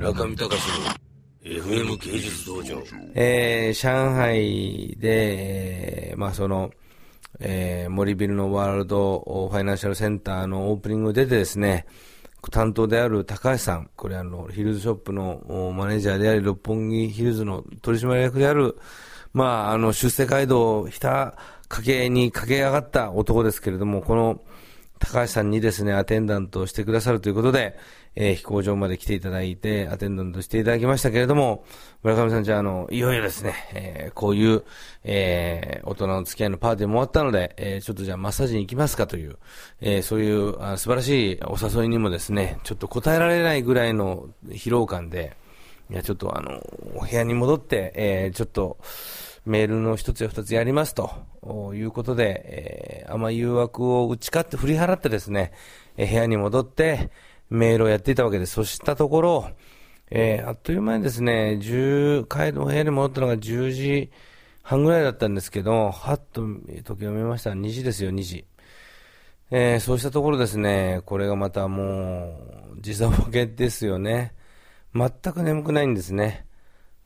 中見隆の FM 芸術道場。えー、上海で、まあその、えー、森ビルのワールドファイナンシャルセンターのオープニング出てですね、担当である高橋さん、これあの、ヒルズショップのマネージャーであり、六本木ヒルズの取締役である、まあ、あの、出世街道を、ひた、駆けに駆け上がった男ですけれども、この、高橋さんにですね、アテンダントをしてくださるということで、えー、飛行場まで来ていただいて、アテンダントしていただきましたけれども、村上さん、じゃあ、あの、いよいよですね、えー、こういう、えー、大人の付き合いのパーティーも終わったので、えー、ちょっとじゃあマッサージに行きますかという、えー、そういうあ素晴らしいお誘いにもですね、ちょっと答えられないぐらいの疲労感で、いや、ちょっとあの、お部屋に戻って、えー、ちょっと、メールの一つや二つやりますということで、えー、甘い誘惑を打ち勝って振り払ってですね、えー、部屋に戻って、メールをやっていたわけです。そしたところ、えー、あっという間にですね、10、帰る部屋に戻ったのが10時半ぐらいだったんですけど、はっと時を見ましたら2時ですよ、2時。えー、そうしたところですね、これがまたもう、時差ボケですよね。全く眠くないんですね。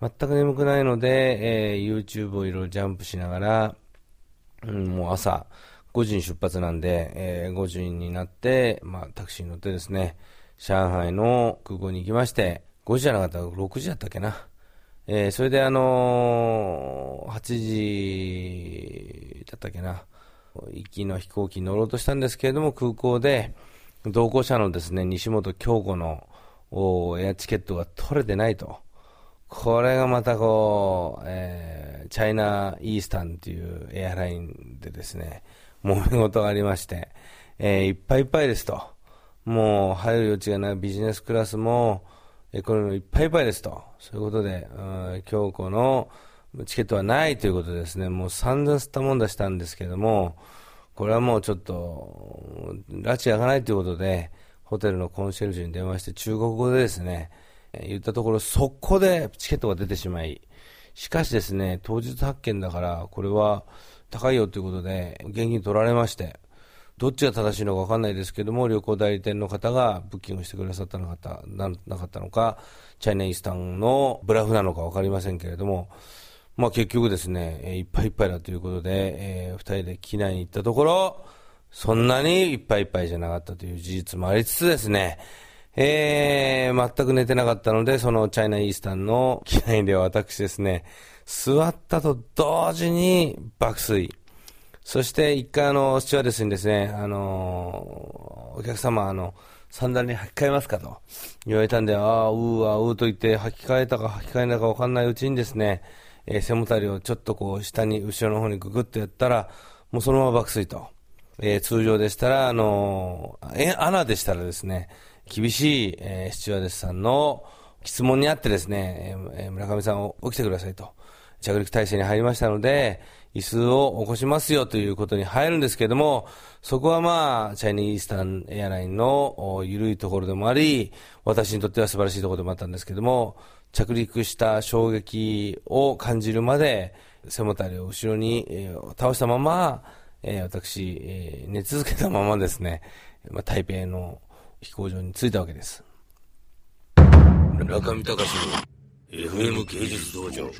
全く眠くないので、えー、YouTube をいろいろジャンプしながら、うん、もう朝5時に出発なんで、えー、5時になって、まあ、タクシーに乗ってですね、上海の空港に行きまして、5時じゃなかったら6時だったっけな。えー、それであのー、8時だったっけな。行きの飛行機に乗ろうとしたんですけれども、空港で、同行者のですね、西本京子のエアチケットが取れてないと。これがまたこう、えー、チャイナイースタンっていうエアラインでですね、揉め事がありまして、えー、いっぱいいっぱいですと。もう入る余地がないビジネスクラスも、エコノミーいっぱいいっぱいですと。そういうことで、京子のチケットはないということですね、もう散々吸ったもんだしたんですけども、これはもうちょっと、拉致開かないということで、ホテルのコンシェルジュに電話して中国語でですね、言ったところ、速攻でチケットが出てしまい、しかしですね、当日発見だから、これは高いよということで、現金取られまして、どっちが正しいのか分かんないですけども、旅行代理店の方がブッキングしてくださったのかななかったのか、チャイナイースタンのブラフなのか分かりませんけれども、まあ結局ですね、えいっぱいいっぱいだということで、えー、二人で機内に行ったところ、そんなにいっぱいいっぱいじゃなかったという事実もありつつですね、えー、全く寝てなかったので、そのチャイナイースタンの機内では私ですね、座ったと同時に爆睡。そして一回あの、スチュワーデスにですね、あのー、お客様あの、サンダルに履き替えますかと言われたんで、ああ、うーあうーと言って履き替えたか履き替えないかわかんないうちにですね、えー、背もたれをちょっとこう下に、後ろの方にググッとやったら、もうそのまま爆睡と。えー、通常でしたら、あのー、穴でしたらですね、厳しい、えー、スチュワーデスさんの質問にあってですね、えー、村上さん起きてくださいと。着陸体制に入りましたので、椅子を起こしますよということに入るんですけれども、そこはまあ、チャイニーイースタンエアラインの緩いところでもあり、私にとっては素晴らしいところでもあったんですけれども、着陸した衝撃を感じるまで、背もたれを後ろに、えー、倒したまま、えー、私、えー、寝続けたままですね、まあ、台北の飛行場に着いたわけです。中見隆の FM 芸術道場。